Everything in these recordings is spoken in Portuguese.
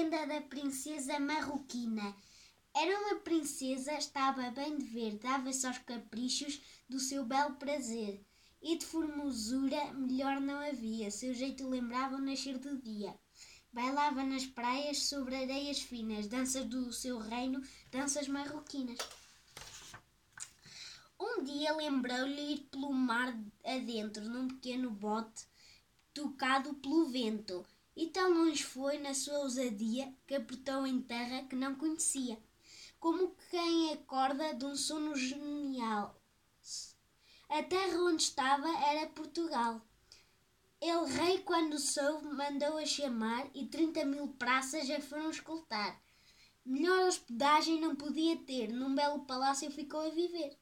lenda da princesa marroquina. Era uma princesa, estava bem de ver, dava-se aos caprichos do seu belo prazer. E de formosura melhor não havia, seu jeito lembrava o nascer do dia. Bailava nas praias sobre areias finas, danças do seu reino, danças marroquinas. Um dia lembrou-lhe ir pelo mar adentro, num pequeno bote, tocado pelo vento. E tão longe foi na sua ousadia que apertou em terra que não conhecia, como quem acorda de um sono genial. A terra onde estava era Portugal. El rei, quando soube, mandou-a chamar e trinta mil praças a foram escoltar. Melhor hospedagem não podia ter, num belo palácio ficou a viver.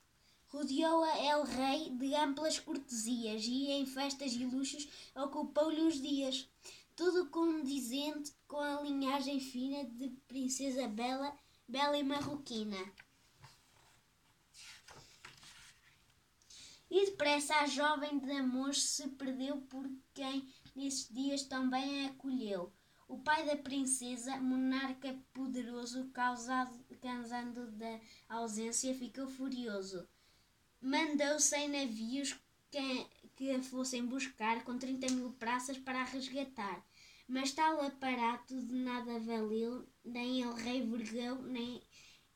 Rodeou-a El Rei de amplas cortesias e em festas e luxos ocupou-lhe os dias tudo condizente com a linhagem fina de princesa bela, bela e marroquina. E depressa a jovem de amor se perdeu por quem nesses dias também a acolheu. O pai da princesa, monarca poderoso, causado, cansando da ausência, ficou furioso. Mandou cem navios que, que a fossem buscar com trinta mil praças para a resgatar. Mas tal aparato de nada valeu, nem ele rei vergou, nem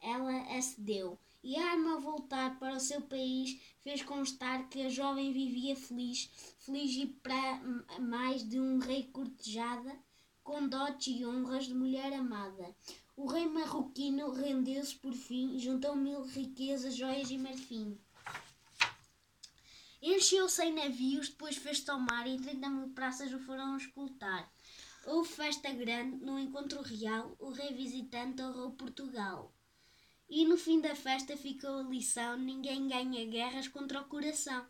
ela acedeu. E a arma voltar para o seu país fez constar que a jovem vivia feliz, feliz e para mais de um rei cortejada, com dotes e honras de mulher amada. O rei marroquino rendeu-se por fim, juntou mil riquezas, joias e marfim. Encheu cem navios, depois fez tomar e trinta mil praças o foram escoltar. Houve festa grande, no encontro real, o rei visitante honrou Portugal. E no fim da festa ficou a lição: ninguém ganha guerras contra o coração.